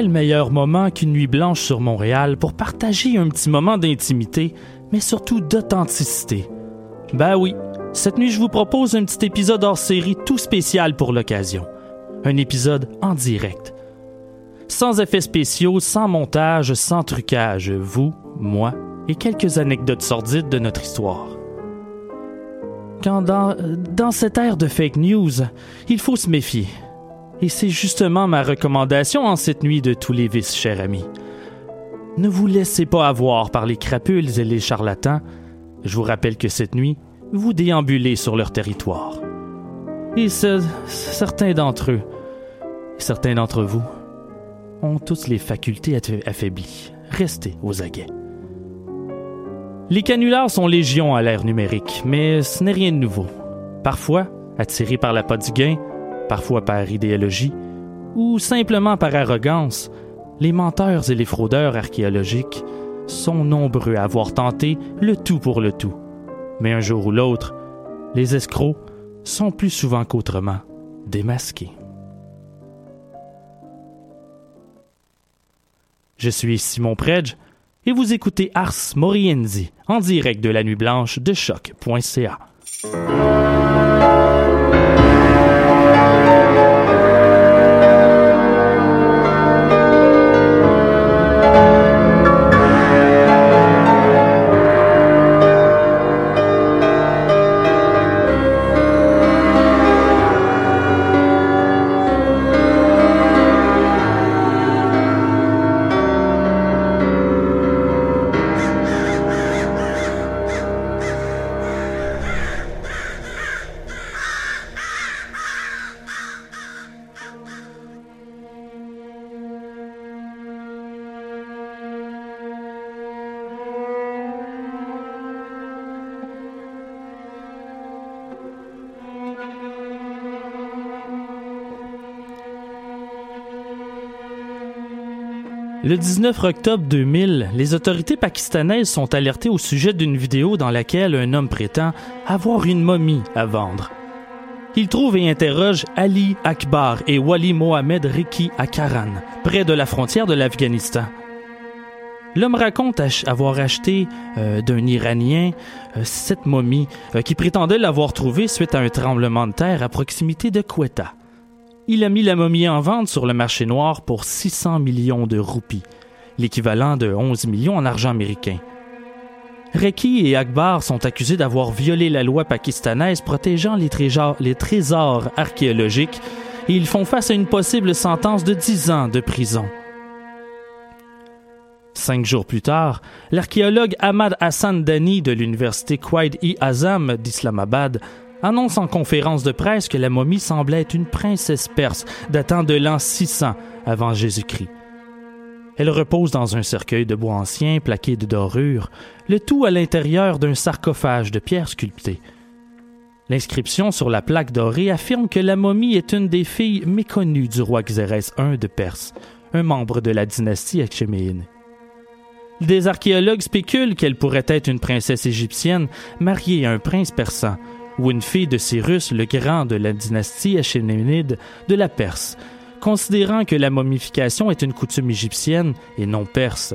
Quel meilleur moment qu'une nuit blanche sur Montréal pour partager un petit moment d'intimité, mais surtout d'authenticité. Ben oui, cette nuit je vous propose un petit épisode hors série tout spécial pour l'occasion. Un épisode en direct. Sans effets spéciaux, sans montage, sans trucage, vous, moi et quelques anecdotes sordides de notre histoire. Quand dans, dans cette ère de fake news, il faut se méfier. Et c'est justement ma recommandation en cette nuit de tous les vices, cher ami. Ne vous laissez pas avoir par les crapules et les charlatans. Je vous rappelle que cette nuit, vous déambulez sur leur territoire. Et ce- certains d'entre eux, certains d'entre vous, ont tous les facultés affaiblies. Restez aux aguets. Les canulars sont légion à l'ère numérique, mais ce n'est rien de nouveau. Parfois, attirés par la du gain, parfois par idéologie, ou simplement par arrogance, les menteurs et les fraudeurs archéologiques sont nombreux à avoir tenté le tout pour le tout. Mais un jour ou l'autre, les escrocs sont plus souvent qu'autrement démasqués. Je suis Simon Predge et vous écoutez Ars Morienzi en direct de la nuit blanche de choc.ca. Le 19 octobre 2000, les autorités pakistanaises sont alertées au sujet d'une vidéo dans laquelle un homme prétend avoir une momie à vendre. Il trouve et interroge Ali Akbar et Wali Mohamed Riki à Karan, près de la frontière de l'Afghanistan. L'homme raconte avoir acheté euh, d'un Iranien euh, cette momie euh, qui prétendait l'avoir trouvée suite à un tremblement de terre à proximité de Quetta. Il a mis la momie en vente sur le marché noir pour 600 millions de roupies, l'équivalent de 11 millions en argent américain. Reki et Akbar sont accusés d'avoir violé la loi pakistanaise protégeant les trésors, les trésors archéologiques et ils font face à une possible sentence de 10 ans de prison. Cinq jours plus tard, l'archéologue Ahmad Hassan Dani de l'université Quaid-i-Azam d'Islamabad annonce en conférence de presse que la momie semblait être une princesse perse datant de l'an 600 avant Jésus-Christ. Elle repose dans un cercueil de bois ancien plaqué de dorures, le tout à l'intérieur d'un sarcophage de pierre sculptée. L'inscription sur la plaque dorée affirme que la momie est une des filles méconnues du roi Xérès I de Perse, un membre de la dynastie Achéméide. Des archéologues spéculent qu'elle pourrait être une princesse égyptienne mariée à un prince persan, ou une fille de Cyrus le Grand de la dynastie achéménide de la Perse, considérant que la momification est une coutume égyptienne et non perse.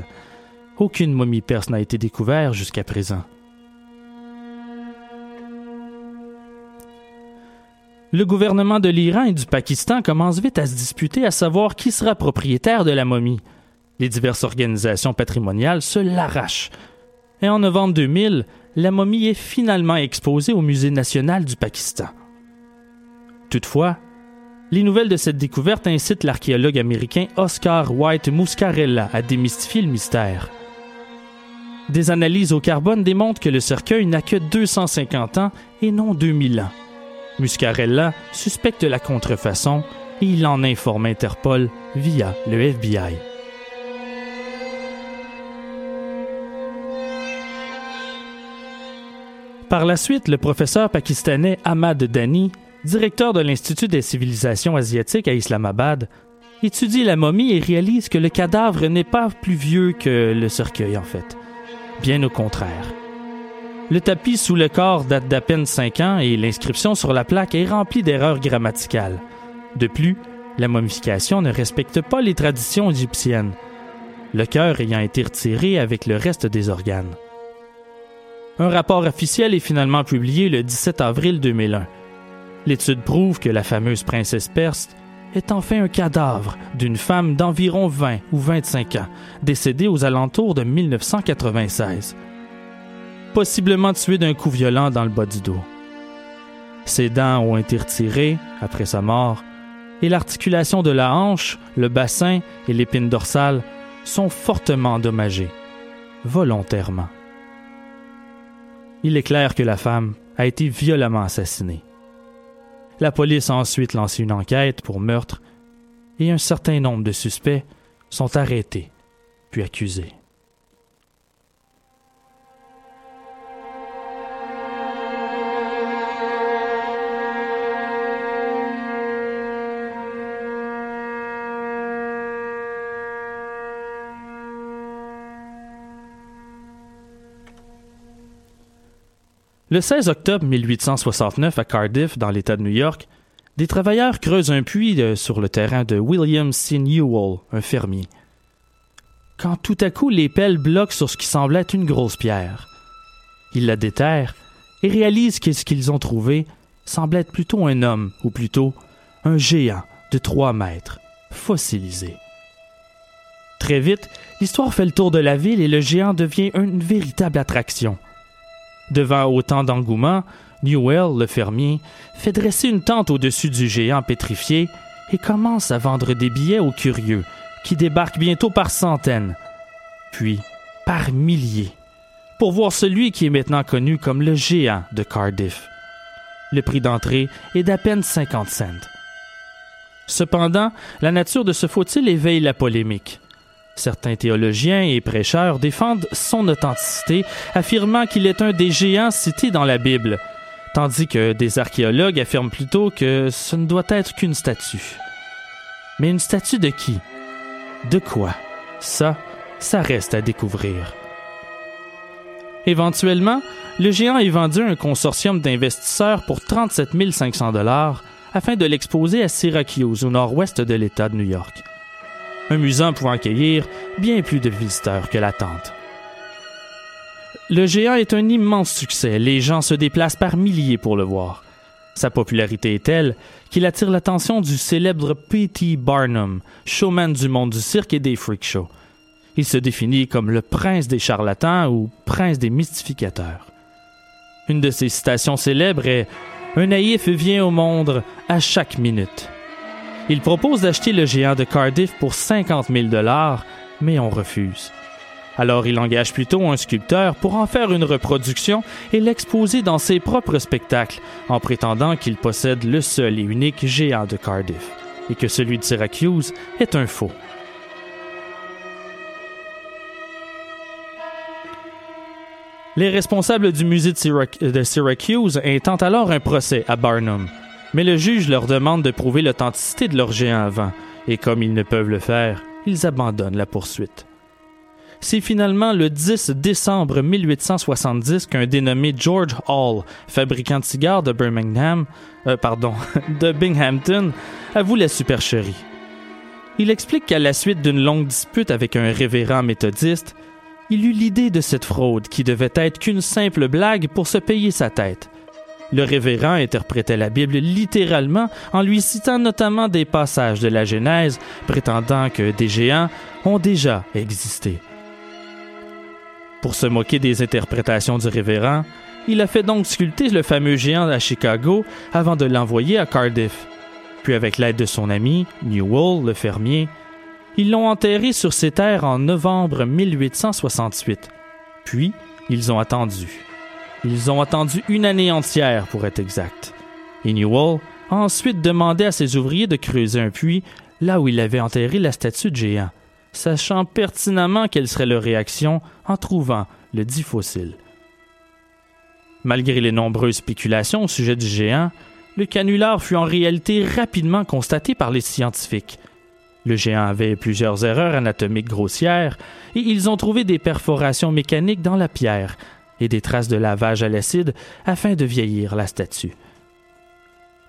Aucune momie perse n'a été découverte jusqu'à présent. Le gouvernement de l'Iran et du Pakistan commencent vite à se disputer à savoir qui sera propriétaire de la momie. Les diverses organisations patrimoniales se l'arrachent. Et en novembre 2000, la momie est finalement exposée au Musée national du Pakistan. Toutefois, les nouvelles de cette découverte incitent l'archéologue américain Oscar White Muscarella à démystifier le mystère. Des analyses au carbone démontrent que le cercueil n'a que 250 ans et non 2000 ans. Muscarella suspecte la contrefaçon et il en informe Interpol via le FBI. Par la suite, le professeur pakistanais Ahmad Dani, directeur de l'Institut des civilisations asiatiques à Islamabad, étudie la momie et réalise que le cadavre n'est pas plus vieux que le cercueil en fait. Bien au contraire. Le tapis sous le corps date d'à peine 5 ans et l'inscription sur la plaque est remplie d'erreurs grammaticales. De plus, la momification ne respecte pas les traditions égyptiennes, le cœur ayant été retiré avec le reste des organes. Un rapport officiel est finalement publié le 17 avril 2001. L'étude prouve que la fameuse princesse perse est enfin un cadavre d'une femme d'environ 20 ou 25 ans, décédée aux alentours de 1996 possiblement tué d'un coup violent dans le bas du dos. Ses dents ont été retirées après sa mort, et l'articulation de la hanche, le bassin et l'épine dorsale sont fortement endommagées, volontairement. Il est clair que la femme a été violemment assassinée. La police a ensuite lancé une enquête pour meurtre et un certain nombre de suspects sont arrêtés puis accusés. Le 16 octobre 1869 à Cardiff, dans l'État de New York, des travailleurs creusent un puits euh, sur le terrain de William C. Newell, un fermier. Quand tout à coup les pelles bloquent sur ce qui semblait être une grosse pierre. Ils la déterrent et réalisent que ce qu'ils ont trouvé semble être plutôt un homme, ou plutôt un géant de trois mètres, fossilisé. Très vite, l'histoire fait le tour de la ville et le géant devient une véritable attraction. Devant autant d'engouement, Newell, le fermier, fait dresser une tente au-dessus du géant pétrifié et commence à vendre des billets aux curieux, qui débarquent bientôt par centaines, puis par milliers, pour voir celui qui est maintenant connu comme le géant de Cardiff. Le prix d'entrée est d'à peine 50 cents. Cependant, la nature de ce faut-il éveille la polémique. Certains théologiens et prêcheurs défendent son authenticité, affirmant qu'il est un des géants cités dans la Bible, tandis que des archéologues affirment plutôt que ce ne doit être qu'une statue. Mais une statue de qui? De quoi? Ça, ça reste à découvrir. Éventuellement, le géant est vendu à un consortium d'investisseurs pour 37 500 dollars afin de l'exposer à Syracuse, au nord-ouest de l'État de New York un musée pouvant accueillir bien plus de visiteurs que l'attente. Le géant est un immense succès, les gens se déplacent par milliers pour le voir. Sa popularité est telle qu'il attire l'attention du célèbre P.T. Barnum, showman du monde du cirque et des freak shows. Il se définit comme le prince des charlatans ou prince des mystificateurs. Une de ses citations célèbres est Un naïf vient au monde à chaque minute. Il propose d'acheter le géant de Cardiff pour 50 000 dollars, mais on refuse. Alors il engage plutôt un sculpteur pour en faire une reproduction et l'exposer dans ses propres spectacles, en prétendant qu'il possède le seul et unique géant de Cardiff, et que celui de Syracuse est un faux. Les responsables du musée de Syracuse intentent alors un procès à Barnum, mais le juge leur demande de prouver l'authenticité de leur géant avant, et comme ils ne peuvent le faire, ils abandonnent la poursuite. C'est finalement le 10 décembre 1870 qu'un dénommé George Hall, fabricant de cigares de Birmingham, euh, pardon, de Binghamton, avoue la supercherie. Il explique qu'à la suite d'une longue dispute avec un révérend méthodiste, il eut l'idée de cette fraude qui devait être qu'une simple blague pour se payer sa tête. Le révérend interprétait la Bible littéralement en lui citant notamment des passages de la Genèse prétendant que des géants ont déjà existé. Pour se moquer des interprétations du révérend, il a fait donc sculpter le fameux géant à Chicago avant de l'envoyer à Cardiff. Puis avec l'aide de son ami, Newell, le fermier, ils l'ont enterré sur ses terres en novembre 1868. Puis, ils ont attendu. Ils ont attendu une année entière pour être exact. Et Newell a ensuite demandé à ses ouvriers de creuser un puits là où il avait enterré la statue de géant, sachant pertinemment quelle serait leur réaction en trouvant le dit fossile. Malgré les nombreuses spéculations au sujet du géant, le canular fut en réalité rapidement constaté par les scientifiques. Le géant avait plusieurs erreurs anatomiques grossières et ils ont trouvé des perforations mécaniques dans la pierre et des traces de lavage à l'acide afin de vieillir la statue.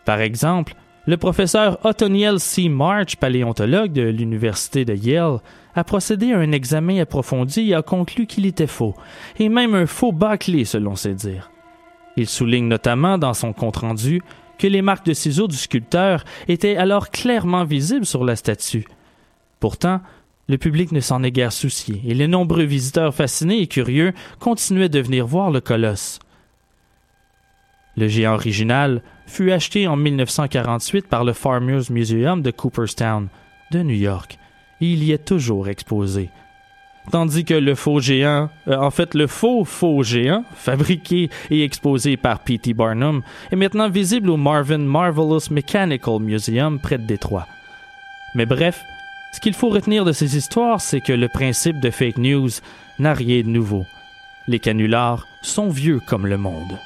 Par exemple, le professeur Othoniel C. March, paléontologue de l'Université de Yale, a procédé à un examen approfondi et a conclu qu'il était faux, et même un faux bâclé selon ses dires. Il souligne notamment dans son compte-rendu que les marques de ciseaux du sculpteur étaient alors clairement visibles sur la statue. Pourtant, le public ne s'en est guère soucié, et les nombreux visiteurs fascinés et curieux continuaient de venir voir le colosse. Le géant original fut acheté en 1948 par le Farmers Museum de Cooperstown, de New York, et il y est toujours exposé. Tandis que le faux géant, euh, en fait le faux faux géant, fabriqué et exposé par P.T. Barnum, est maintenant visible au Marvin Marvelous Mechanical Museum près de Détroit. Mais bref, ce qu'il faut retenir de ces histoires, c'est que le principe de fake news n'a rien de nouveau. Les canulars sont vieux comme le monde.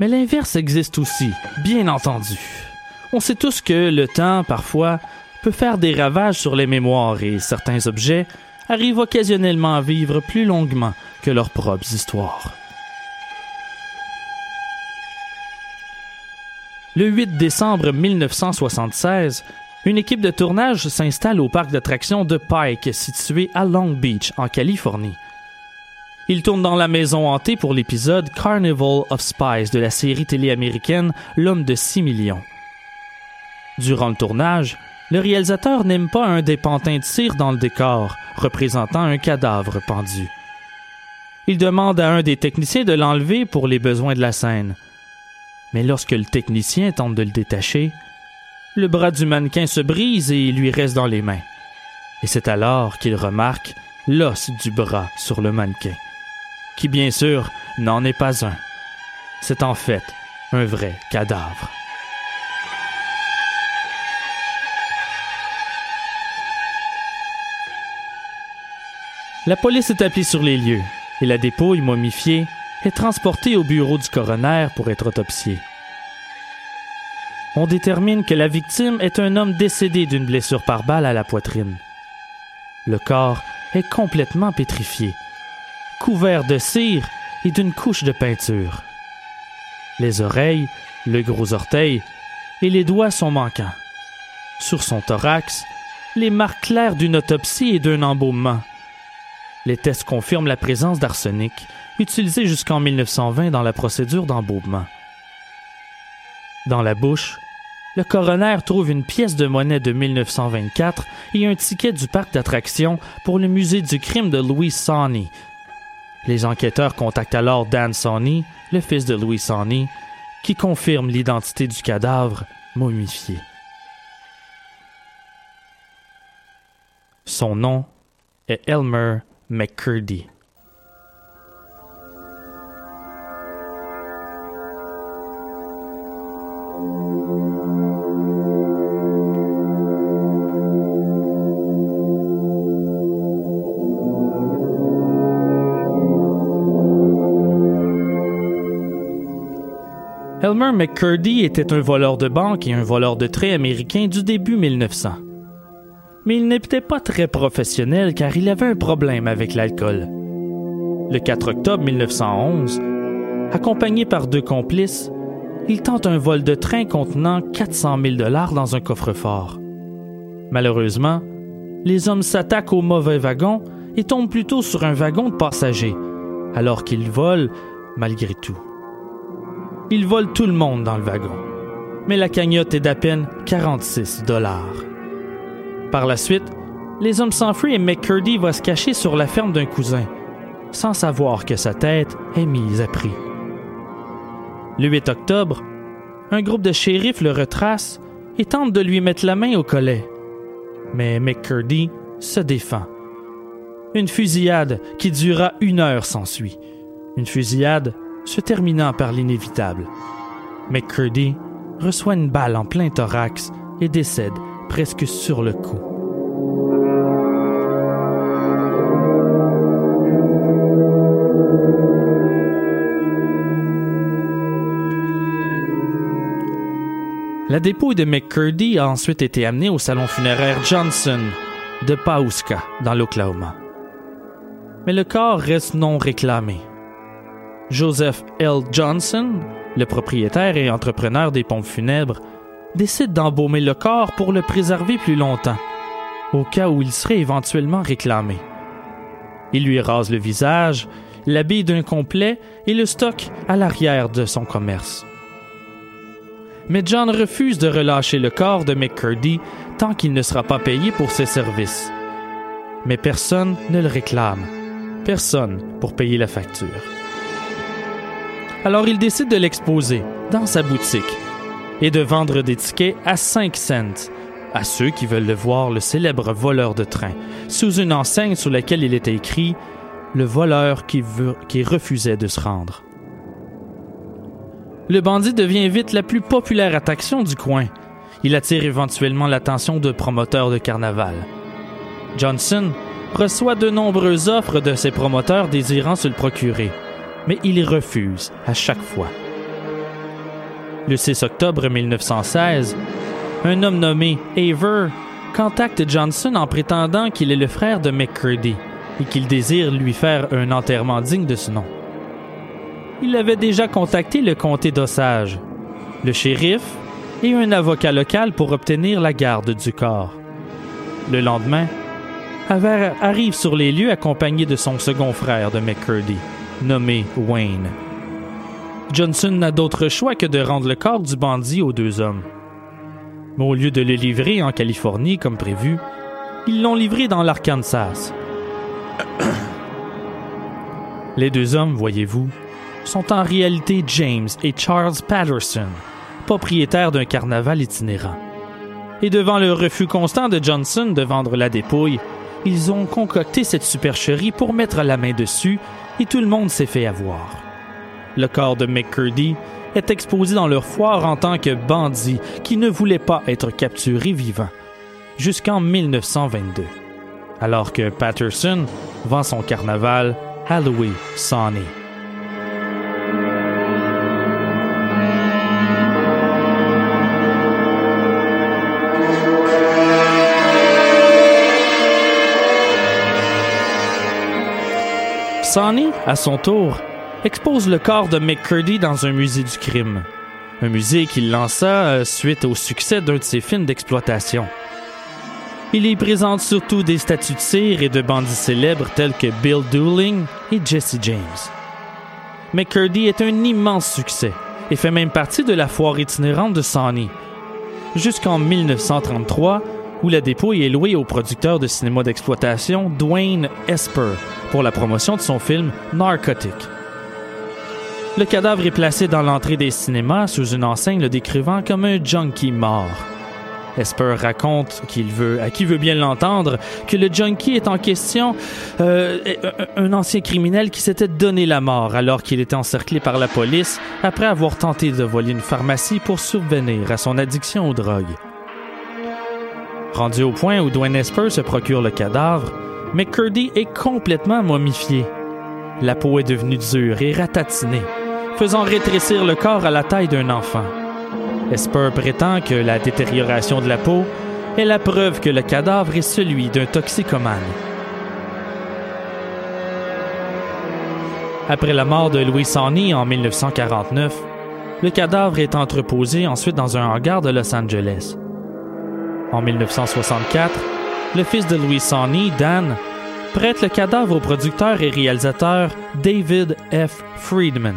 Mais l'inverse existe aussi, bien entendu. On sait tous que le temps, parfois, peut faire des ravages sur les mémoires et certains objets arrivent occasionnellement à vivre plus longuement que leurs propres histoires. Le 8 décembre 1976, une équipe de tournage s'installe au parc d'attractions de Pike situé à Long Beach, en Californie. Il tourne dans la maison hantée pour l'épisode Carnival of Spies de la série télé américaine L'homme de 6 millions. Durant le tournage, le réalisateur n'aime pas un des pantins de cire dans le décor, représentant un cadavre pendu. Il demande à un des techniciens de l'enlever pour les besoins de la scène. Mais lorsque le technicien tente de le détacher, le bras du mannequin se brise et lui reste dans les mains. Et c'est alors qu'il remarque l'os du bras sur le mannequin qui bien sûr n'en est pas un. C'est en fait un vrai cadavre. La police est appelée sur les lieux et la dépouille momifiée est transportée au bureau du coroner pour être autopsiée. On détermine que la victime est un homme décédé d'une blessure par balle à la poitrine. Le corps est complètement pétrifié couvert de cire et d'une couche de peinture. Les oreilles, le gros orteil et les doigts sont manquants. Sur son thorax, les marques claires d'une autopsie et d'un embaumement. Les tests confirment la présence d'arsenic, utilisé jusqu'en 1920 dans la procédure d'embaumement. Dans la bouche, le coroner trouve une pièce de monnaie de 1924 et un ticket du parc d'attractions pour le musée du crime de Louis Sawney, les enquêteurs contactent alors Dan Sonny, le fils de Louis Sonny, qui confirme l'identité du cadavre momifié. Son nom est Elmer McCurdy. Elmer McCurdy était un voleur de banque et un voleur de traits américain du début 1900. Mais il n'était pas très professionnel car il avait un problème avec l'alcool. Le 4 octobre 1911, accompagné par deux complices, il tente un vol de train contenant 400 000 dollars dans un coffre-fort. Malheureusement, les hommes s'attaquent au mauvais wagon et tombent plutôt sur un wagon de passagers, alors qu'ils volent malgré tout. Il vole tout le monde dans le wagon. Mais la cagnotte est d'à peine 46 dollars. Par la suite, les hommes s'enfuient et McCurdy va se cacher sur la ferme d'un cousin, sans savoir que sa tête est mise à prix. Le 8 octobre, un groupe de shérifs le retrace et tente de lui mettre la main au collet. Mais McCurdy se défend. Une fusillade qui dura une heure s'ensuit. Une fusillade se terminant par l'inévitable. McCurdy reçoit une balle en plein thorax et décède presque sur le coup. La dépouille de McCurdy a ensuite été amenée au salon funéraire Johnson de Pauska, dans l'Oklahoma. Mais le corps reste non réclamé. Joseph L. Johnson, le propriétaire et entrepreneur des pompes funèbres, décide d'embaumer le corps pour le préserver plus longtemps, au cas où il serait éventuellement réclamé. Il lui rase le visage, l'habille d'un complet et le stocke à l'arrière de son commerce mais John refuse de relâcher le corps de McCurdy tant qu'il ne sera pas payé pour ses services. Mais personne ne le réclame. Personne pour payer la facture. Alors il décide de l'exposer dans sa boutique et de vendre des tickets à 5 cents à ceux qui veulent le voir le célèbre voleur de train, sous une enseigne sur laquelle il était écrit Le voleur qui, refusait de se rendre le bandit devient vite la plus populaire attraction du coin. Il attire éventuellement l'attention de promoteurs de carnaval. Johnson reçoit de nombreuses offres de ses promoteurs désirant se le procurer, mais il refuse à chaque fois. Le 6 octobre 1916, un homme nommé Aver contacte Johnson en prétendant qu'il est le frère de McCurdy et qu'il désire lui faire un enterrement digne de ce nom il avait déjà contacté le comté d'Osage, le shérif et un avocat local pour obtenir la garde du corps. Le lendemain, Haver arrive sur les lieux accompagné de son second frère de McCurdy, nommé Wayne. Johnson n'a d'autre choix que de rendre le corps du bandit aux deux hommes. Mais au lieu de le livrer en Californie comme prévu, ils l'ont livré dans l'Arkansas. Les deux hommes, voyez-vous, sont en réalité James et Charles Patterson, propriétaires d'un carnaval itinérant. Et devant le refus constant de Johnson de vendre la dépouille, ils ont concocté cette supercherie pour mettre la main dessus et tout le monde s'est fait avoir. Le corps de McCurdy est exposé dans leur foire en tant que bandit qui ne voulait pas être capturé vivant, jusqu'en 1922, alors que Patterson vend son carnaval Halloween Sonny. Sonny, à son tour, expose le corps de McCurdy dans un musée du crime. Un musée qu'il lança euh, suite au succès d'un de ses films d'exploitation. Il y présente surtout des statues de cire et de bandits célèbres tels que Bill Dooling et Jesse James. McCurdy est un immense succès et fait même partie de la foire itinérante de Sonny. Jusqu'en 1933, où la dépouille est louée au producteur de cinéma d'exploitation Dwayne Esper pour la promotion de son film Narcotic. Le cadavre est placé dans l'entrée des cinémas sous une enseigne le décrivant comme un junkie mort. Esper raconte qu'il veut, à qui veut bien l'entendre, que le junkie est en question euh, un ancien criminel qui s'était donné la mort alors qu'il était encerclé par la police après avoir tenté de voler une pharmacie pour subvenir à son addiction aux drogues. Rendu au point où Dwayne Esper se procure le cadavre, McCurdy est complètement momifié. La peau est devenue dure et ratatinée, faisant rétrécir le corps à la taille d'un enfant. Esper prétend que la détérioration de la peau est la preuve que le cadavre est celui d'un toxicomane. Après la mort de Louis Sonny en 1949, le cadavre est entreposé ensuite dans un hangar de Los Angeles. En 1964, le fils de Louis Sonny, Dan, prête le cadavre au producteur et réalisateur David F. Friedman.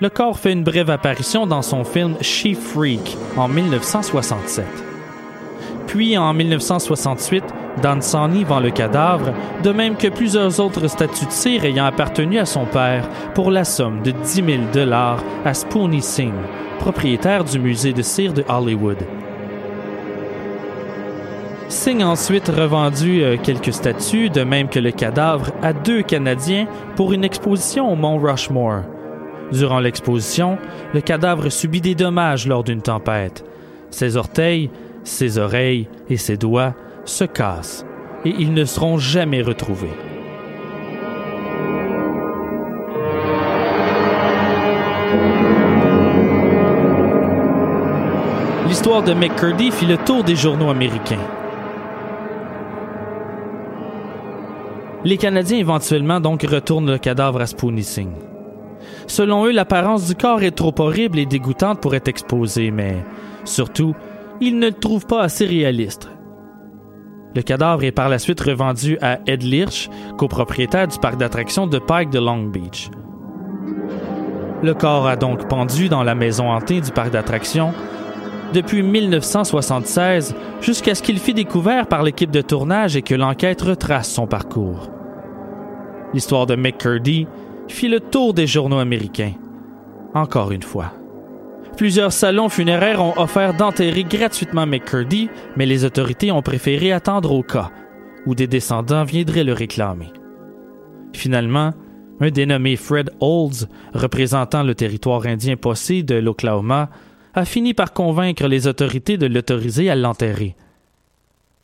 Le corps fait une brève apparition dans son film She Freak en 1967. Puis en 1968, Dan Sonny vend le cadavre, de même que plusieurs autres statues de cire ayant appartenu à son père, pour la somme de 10 000 dollars à Spoony Singh, propriétaire du musée de cire de Hollywood. Singh a ensuite revendu euh, quelques statues, de même que le cadavre, à deux Canadiens pour une exposition au mont Rushmore. Durant l'exposition, le cadavre subit des dommages lors d'une tempête. Ses orteils, ses oreilles et ses doigts se cassent et ils ne seront jamais retrouvés. L'histoire de McCurdy fit le tour des journaux américains. Les Canadiens éventuellement donc retournent le cadavre à Singh. Selon eux, l'apparence du corps est trop horrible et dégoûtante pour être exposée, mais surtout, ils ne le trouvent pas assez réaliste. Le cadavre est par la suite revendu à Ed Lirch, copropriétaire du parc d'attractions de Pike de Long Beach. Le corps a donc pendu dans la maison hantée du parc d'attractions depuis 1976 jusqu'à ce qu'il fût découvert par l'équipe de tournage et que l'enquête retrace son parcours. L'histoire de McCurdy fit le tour des journaux américains. Encore une fois. Plusieurs salons funéraires ont offert d'enterrer gratuitement McCurdy, mais les autorités ont préféré attendre au cas où des descendants viendraient le réclamer. Finalement, un dénommé Fred Olds, représentant le territoire indien Possé de l'Oklahoma, a fini par convaincre les autorités de l'autoriser à l'enterrer.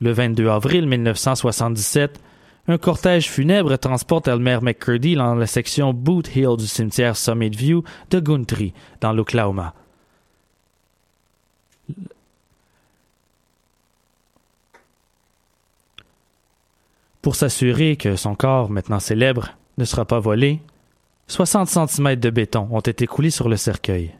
Le 22 avril 1977, un cortège funèbre transporte Elmer McCurdy dans la section Boot Hill du cimetière Summit View de Guntry, dans l'Oklahoma. Pour s'assurer que son corps, maintenant célèbre, ne sera pas volé, 60 cm de béton ont été coulés sur le cercueil.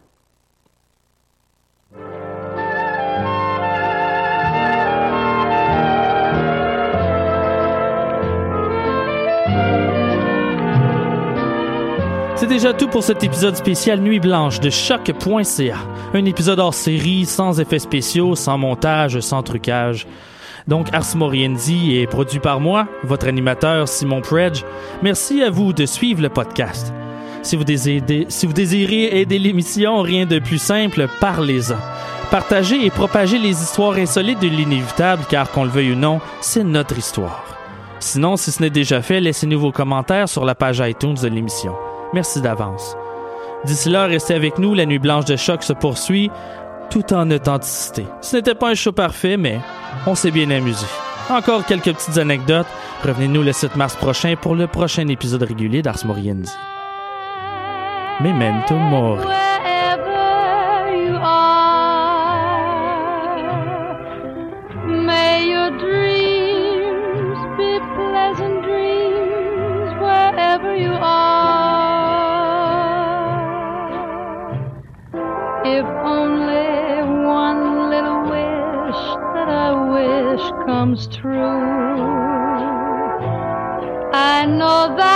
C'est déjà tout pour cet épisode spécial Nuit Blanche de choc.ca. Un épisode hors série, sans effets spéciaux, sans montage, sans trucage. Donc Ars Moriendi est produit par moi, votre animateur Simon Predge. Merci à vous de suivre le podcast. Si vous désirez, si vous désirez aider l'émission, rien de plus simple, parlez-en. Partagez et propagez les histoires insolites de l'inévitable, car qu'on le veuille ou non, c'est notre histoire. Sinon, si ce n'est déjà fait, laissez-nous vos commentaires sur la page iTunes de l'émission. Merci d'avance. D'ici là, restez avec nous, la nuit blanche de choc se poursuit, tout en authenticité. Ce n'était pas un show parfait, mais on s'est bien amusé. Encore quelques petites anecdotes. Revenez-nous le 7 mars prochain pour le prochain épisode régulier d'Ars Moriendi. Memento Mori. Comes true, I know that.